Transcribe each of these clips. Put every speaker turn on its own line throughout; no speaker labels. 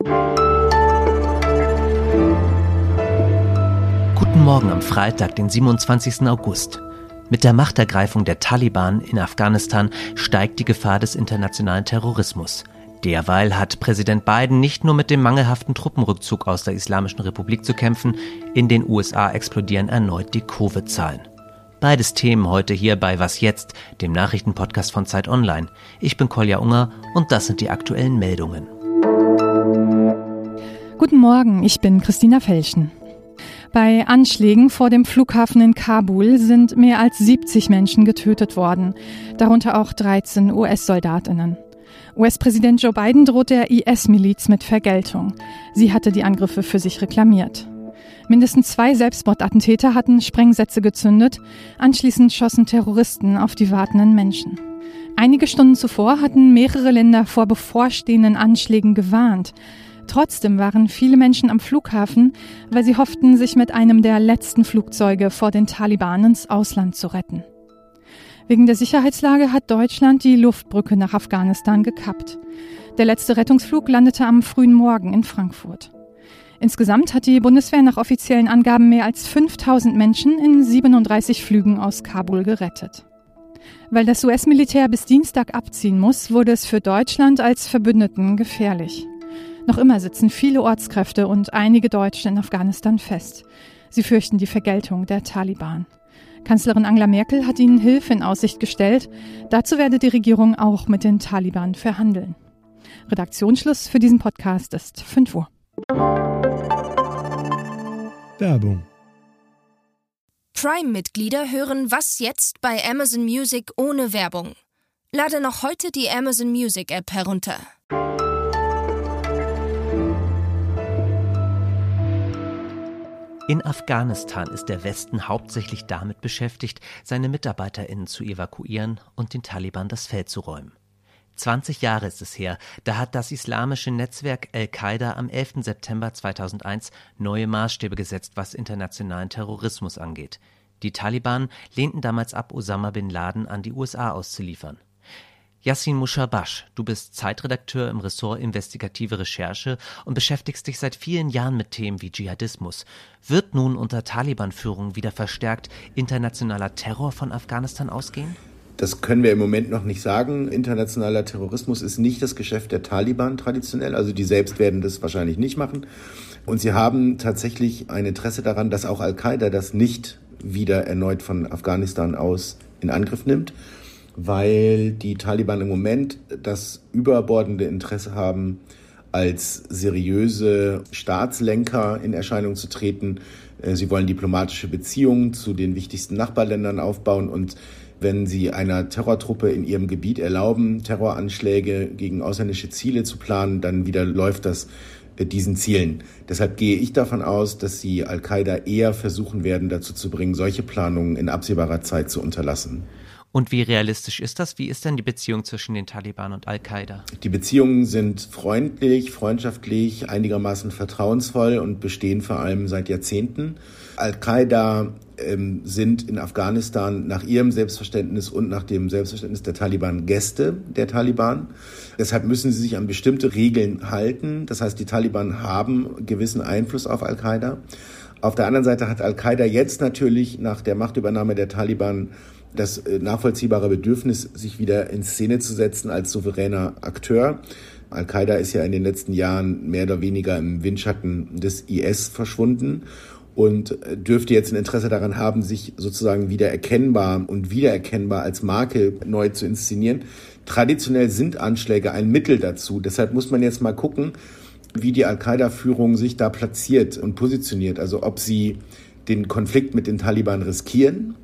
Guten Morgen am Freitag, den 27. August. Mit der Machtergreifung der Taliban in Afghanistan steigt die Gefahr des internationalen Terrorismus. Derweil hat Präsident Biden nicht nur mit dem mangelhaften Truppenrückzug aus der Islamischen Republik zu kämpfen, in den USA explodieren erneut die Covid-Zahlen. Beides Themen heute hier bei Was jetzt, dem Nachrichtenpodcast von Zeit Online. Ich bin Kolja Unger und das sind die aktuellen Meldungen.
Guten Morgen, ich bin Christina Felschen. Bei Anschlägen vor dem Flughafen in Kabul sind mehr als 70 Menschen getötet worden, darunter auch 13 US-Soldatinnen. US-Präsident Joe Biden droht der IS-Miliz mit Vergeltung. Sie hatte die Angriffe für sich reklamiert. Mindestens zwei Selbstmordattentäter hatten Sprengsätze gezündet. Anschließend schossen Terroristen auf die wartenden Menschen. Einige Stunden zuvor hatten mehrere Länder vor bevorstehenden Anschlägen gewarnt. Trotzdem waren viele Menschen am Flughafen, weil sie hofften, sich mit einem der letzten Flugzeuge vor den Taliban ins Ausland zu retten. Wegen der Sicherheitslage hat Deutschland die Luftbrücke nach Afghanistan gekappt. Der letzte Rettungsflug landete am frühen Morgen in Frankfurt. Insgesamt hat die Bundeswehr nach offiziellen Angaben mehr als 5000 Menschen in 37 Flügen aus Kabul gerettet. Weil das US-Militär bis Dienstag abziehen muss, wurde es für Deutschland als Verbündeten gefährlich. Noch immer sitzen viele Ortskräfte und einige Deutsche in Afghanistan fest. Sie fürchten die Vergeltung der Taliban. Kanzlerin Angela Merkel hat ihnen Hilfe in Aussicht gestellt. Dazu werde die Regierung auch mit den Taliban verhandeln. Redaktionsschluss für diesen Podcast ist 5 Uhr.
Werbung.
Prime-Mitglieder hören Was jetzt bei Amazon Music ohne Werbung. Lade noch heute die Amazon Music App herunter.
In Afghanistan ist der Westen hauptsächlich damit beschäftigt, seine Mitarbeiterinnen zu evakuieren und den Taliban das Feld zu räumen. 20 Jahre ist es her, da hat das islamische Netzwerk Al-Qaida am 11. September 2001 neue Maßstäbe gesetzt, was internationalen Terrorismus angeht. Die Taliban lehnten damals ab, Osama bin Laden an die USA auszuliefern. Yassin Mushabash, du bist Zeitredakteur im Ressort Investigative Recherche und beschäftigst dich seit vielen Jahren mit Themen wie Dschihadismus. Wird nun unter Taliban-Führung wieder verstärkt internationaler Terror von Afghanistan ausgehen?
Das können wir im Moment noch nicht sagen. Internationaler Terrorismus ist nicht das Geschäft der Taliban traditionell. Also die selbst werden das wahrscheinlich nicht machen. Und sie haben tatsächlich ein Interesse daran, dass auch Al-Qaida das nicht wieder erneut von Afghanistan aus in Angriff nimmt weil die Taliban im Moment das überbordende Interesse haben, als seriöse Staatslenker in Erscheinung zu treten. Äh, sie wollen diplomatische Beziehungen zu den wichtigsten Nachbarländern aufbauen und wenn sie einer Terrortruppe in ihrem Gebiet erlauben, Terroranschläge gegen ausländische Ziele zu planen, dann wieder läuft das äh, diesen Zielen. Deshalb gehe ich davon aus, dass sie Al-Qaida eher versuchen werden, dazu zu bringen, solche Planungen in absehbarer Zeit zu unterlassen.
Und wie realistisch ist das? Wie ist denn die Beziehung zwischen den Taliban und Al-Qaida?
Die Beziehungen sind freundlich, freundschaftlich, einigermaßen vertrauensvoll und bestehen vor allem seit Jahrzehnten. Al-Qaida ähm, sind in Afghanistan nach ihrem Selbstverständnis und nach dem Selbstverständnis der Taliban Gäste der Taliban. Deshalb müssen sie sich an bestimmte Regeln halten. Das heißt, die Taliban haben gewissen Einfluss auf Al-Qaida. Auf der anderen Seite hat Al-Qaida jetzt natürlich nach der Machtübernahme der Taliban das äh, nachvollziehbare Bedürfnis, sich wieder in Szene zu setzen als souveräner Akteur. Al-Qaida ist ja in den letzten Jahren mehr oder weniger im Windschatten des IS verschwunden und äh, dürfte jetzt ein Interesse daran haben, sich sozusagen wieder erkennbar und wiedererkennbar als Marke neu zu inszenieren. Traditionell sind Anschläge ein Mittel dazu. Deshalb muss man jetzt mal gucken, wie die Al-Qaida-Führung sich da platziert und positioniert. Also ob sie den Konflikt mit den Taliban riskieren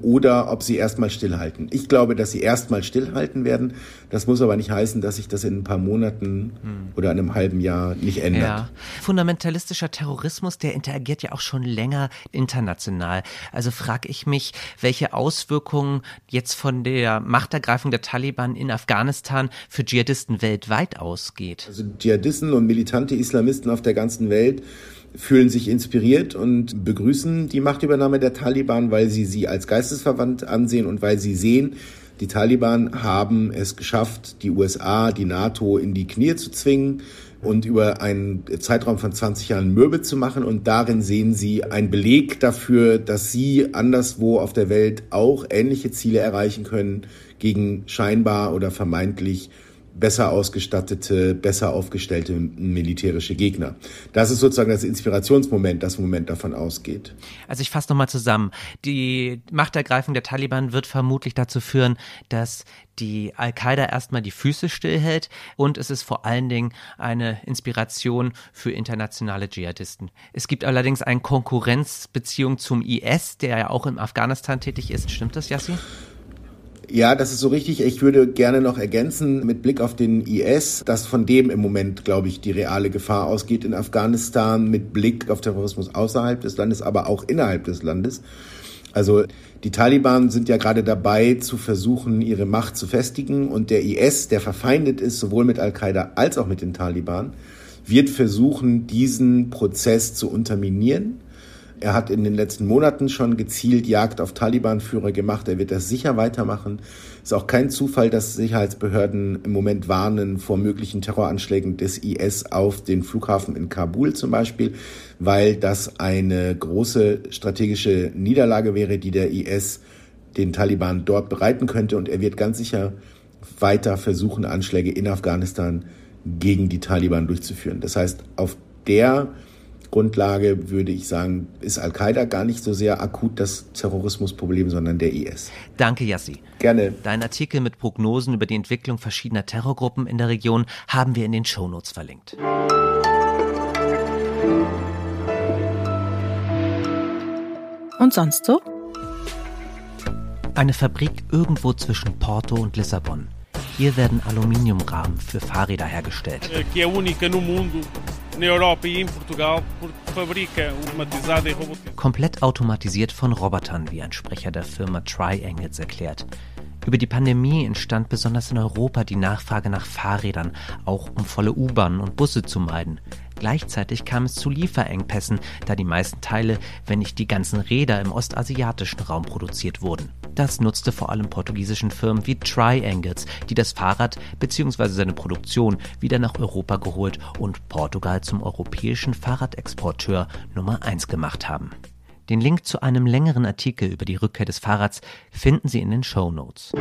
oder ob sie erstmal stillhalten. Ich glaube, dass sie erstmal stillhalten werden. Das muss aber nicht heißen, dass sich das in ein paar Monaten hm. oder einem halben Jahr nicht ändert. Ja.
Fundamentalistischer Terrorismus, der interagiert ja auch schon länger international. Also frage ich mich, welche Auswirkungen jetzt von der Machtergreifung der Taliban in Afghanistan für Dschihadisten weltweit ausgeht.
Also Dschihadisten und militante Islamisten auf der ganzen Welt fühlen sich inspiriert und begrüßen die Machtübernahme der Taliban, weil sie sie als geistesverwandt ansehen und weil sie sehen, die Taliban haben es geschafft, die USA, die NATO in die Knie zu zwingen. und über einen Zeitraum von 20 Jahren mürbe zu machen. Und darin sehen Sie einen Beleg dafür, dass Sie anderswo auf der Welt auch ähnliche Ziele erreichen können gegen scheinbar oder vermeintlich besser ausgestattete, besser aufgestellte militärische Gegner. Das ist sozusagen das Inspirationsmoment, das im Moment davon ausgeht.
Also ich fasse nochmal zusammen. Die Machtergreifung der Taliban wird vermutlich dazu führen, dass die Al-Qaida erstmal die Füße stillhält und es ist vor allen Dingen eine Inspiration für internationale Dschihadisten. Es gibt allerdings eine Konkurrenzbeziehung zum IS, der ja auch in Afghanistan tätig ist. Stimmt das, Yassi?
Ja, das ist so richtig. Ich würde gerne noch ergänzen mit Blick auf den IS, dass von dem im Moment, glaube ich, die reale Gefahr ausgeht in Afghanistan mit Blick auf Terrorismus außerhalb des Landes, aber auch innerhalb des Landes. Also die Taliban sind ja gerade dabei zu versuchen, ihre Macht zu festigen und der IS, der verfeindet ist, sowohl mit Al-Qaida als auch mit den Taliban, wird versuchen, diesen Prozess zu unterminieren er hat in den letzten Monaten schon gezielt Jagd auf Taliban-Führer gemacht. Er wird das sicher weitermachen. Es ist auch kein Zufall, dass Sicherheitsbehörden im Moment warnen vor möglichen Terroranschlägen des IS auf den Flughafen in Kabul zum Beispiel, weil das eine große strategische Niederlage wäre, die der IS den Taliban dort bereiten könnte. Und er wird ganz sicher weiter versuchen, Anschläge in Afghanistan gegen die Taliban durchzuführen. Das heißt, auf der Grundlage würde ich sagen, ist Al-Qaida gar nicht so sehr akut das Terrorismusproblem, sondern der IS.
Danke, Yassi.
Gerne.
Dein Artikel mit Prognosen über die Entwicklung verschiedener Terrorgruppen in der Region haben wir in den Shownotes verlinkt.
Und sonst so?
Eine Fabrik irgendwo zwischen Porto und Lissabon. Hier werden Aluminiumrahmen für Fahrräder hergestellt.
Na Europa e em Portugal, porque fabrica automatizada e robotizada.
Komplett automatisiert von Robotern, wie ein Sprecher der Firma Triangles erklärt. Über die Pandemie entstand besonders in Europa die Nachfrage nach Fahrrädern, auch um volle U-Bahnen und Busse zu meiden. Gleichzeitig kam es zu Lieferengpässen, da die meisten Teile, wenn nicht die ganzen Räder im ostasiatischen Raum produziert wurden. Das nutzte vor allem portugiesischen Firmen wie Triangles, die das Fahrrad bzw. seine Produktion wieder nach Europa geholt und Portugal zum europäischen Fahrradexporteur Nummer 1 gemacht haben. Den Link zu einem längeren Artikel über die Rückkehr des Fahrrads finden Sie in den Show Notes.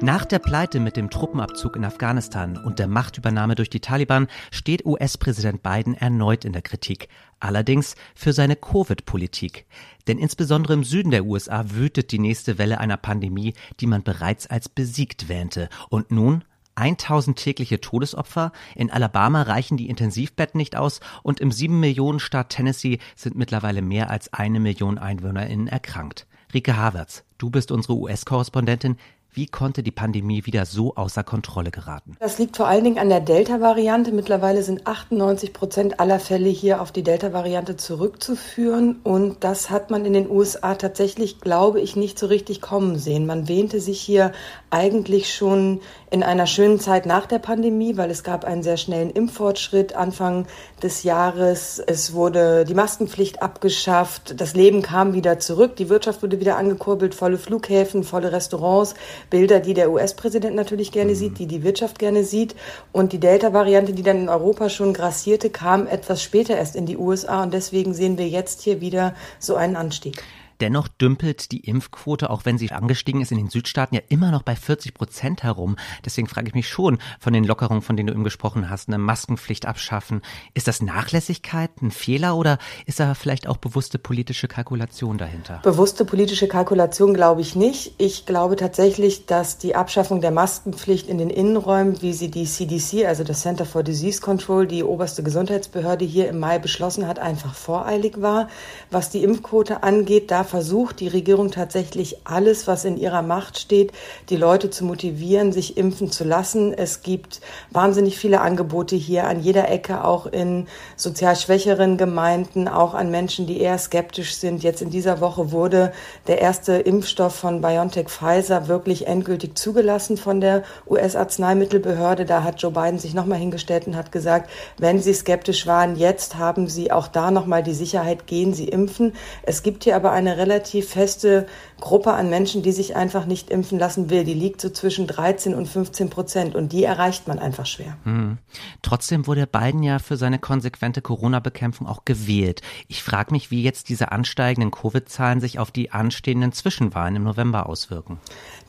Nach der Pleite mit dem Truppenabzug in Afghanistan und der Machtübernahme durch die Taliban steht US-Präsident Biden erneut in der Kritik. Allerdings für seine Covid-Politik. Denn insbesondere im Süden der USA wütet die nächste Welle einer Pandemie, die man bereits als besiegt wähnte. Und nun 1000 tägliche Todesopfer, in Alabama reichen die Intensivbetten nicht aus und im 7 Millionen Staat Tennessee sind mittlerweile mehr als eine Million EinwohnerInnen erkrankt. Rike Havertz, du bist unsere US-Korrespondentin. Wie konnte die Pandemie wieder so außer Kontrolle geraten?
Das liegt vor allen Dingen an der Delta-Variante. Mittlerweile sind 98 Prozent aller Fälle hier auf die Delta-Variante zurückzuführen. Und das hat man in den USA tatsächlich, glaube ich, nicht so richtig kommen sehen. Man wähnte sich hier eigentlich schon in einer schönen Zeit nach der Pandemie, weil es gab einen sehr schnellen Impffortschritt Anfang des Jahres. Es wurde die Maskenpflicht abgeschafft. Das Leben kam wieder zurück. Die Wirtschaft wurde wieder angekurbelt. Volle Flughäfen, volle Restaurants. Bilder, die der US-Präsident natürlich gerne sieht, mhm. die die Wirtschaft gerne sieht. Und die Delta-Variante, die dann in Europa schon grassierte, kam etwas später erst in die USA. Und deswegen sehen wir jetzt hier wieder so einen Anstieg.
Dennoch dümpelt die Impfquote, auch wenn sie angestiegen ist in den Südstaaten, ja immer noch bei 40 Prozent herum. Deswegen frage ich mich schon von den Lockerungen, von denen du eben gesprochen hast, eine Maskenpflicht abschaffen. Ist das Nachlässigkeit, ein Fehler oder ist da vielleicht auch bewusste politische Kalkulation dahinter?
Bewusste politische Kalkulation glaube ich nicht. Ich glaube tatsächlich, dass die Abschaffung der Maskenpflicht in den Innenräumen, wie sie die CDC, also das Center for Disease Control, die oberste Gesundheitsbehörde hier im Mai beschlossen hat, einfach voreilig war. Was die Impfquote angeht, da versucht die Regierung tatsächlich alles, was in ihrer Macht steht, die Leute zu motivieren, sich impfen zu lassen. Es gibt wahnsinnig viele Angebote hier an jeder Ecke, auch in sozial schwächeren Gemeinden, auch an Menschen, die eher skeptisch sind. Jetzt in dieser Woche wurde der erste Impfstoff von BioNTech Pfizer wirklich endgültig zugelassen von der US-Arzneimittelbehörde. Da hat Joe Biden sich nochmal hingestellt und hat gesagt, wenn Sie skeptisch waren, jetzt haben Sie auch da nochmal die Sicherheit, gehen Sie impfen. Es gibt hier aber eine relativ feste Gruppe an Menschen, die sich einfach nicht impfen lassen will. Die liegt so zwischen 13 und 15 Prozent und die erreicht man einfach schwer.
Hm. Trotzdem wurde Biden ja für seine konsequente Corona-Bekämpfung auch gewählt. Ich frage mich, wie jetzt diese ansteigenden Covid-Zahlen sich auf die anstehenden Zwischenwahlen im November auswirken.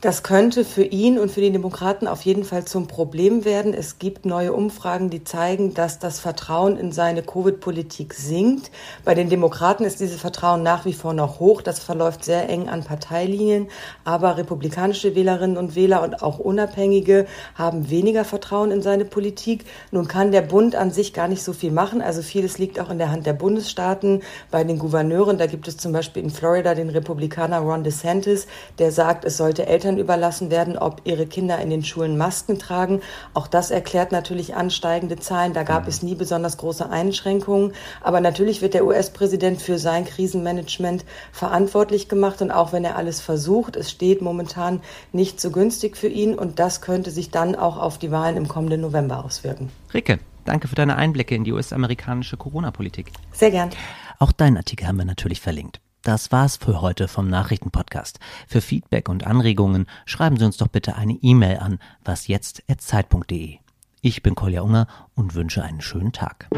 Das könnte für ihn und für die Demokraten auf jeden Fall zum Problem werden. Es gibt neue Umfragen, die zeigen, dass das Vertrauen in seine Covid-Politik sinkt. Bei den Demokraten ist dieses Vertrauen nach wie vor noch hoch. Das verläuft sehr eng an Parteilinien. Aber republikanische Wählerinnen und Wähler und auch Unabhängige haben weniger Vertrauen in seine Politik. Nun kann der Bund an sich gar nicht so viel machen. Also vieles liegt auch in der Hand der Bundesstaaten. Bei den Gouverneuren, da gibt es zum Beispiel in Florida den Republikaner Ron DeSantis, der sagt, es sollte Eltern überlassen werden, ob ihre Kinder in den Schulen Masken tragen. Auch das erklärt natürlich ansteigende Zahlen. Da gab es nie besonders große Einschränkungen. Aber natürlich wird der US-Präsident für sein Krisenmanagement verantwortlich gemacht. Und auch wenn er alles versucht, es steht momentan nicht so günstig für ihn. Und das könnte sich dann auch auf die Wahlen im kommenden November auswirken.
Ricke, danke für deine Einblicke in die US-amerikanische Corona-Politik.
Sehr gern.
Auch deinen Artikel haben wir natürlich verlinkt. Das war's für heute vom Nachrichtenpodcast. Für Feedback und Anregungen schreiben Sie uns doch bitte eine E-Mail an wasjetzt@zeit.de. Ich bin Kolja Unger und wünsche einen schönen Tag.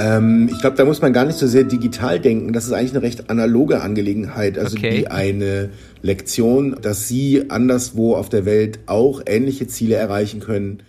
Ähm, ich glaube, da muss man gar nicht so sehr digital denken. Das ist eigentlich eine recht analoge Angelegenheit. Also okay. wie eine Lektion, dass Sie anderswo auf der Welt auch ähnliche Ziele erreichen können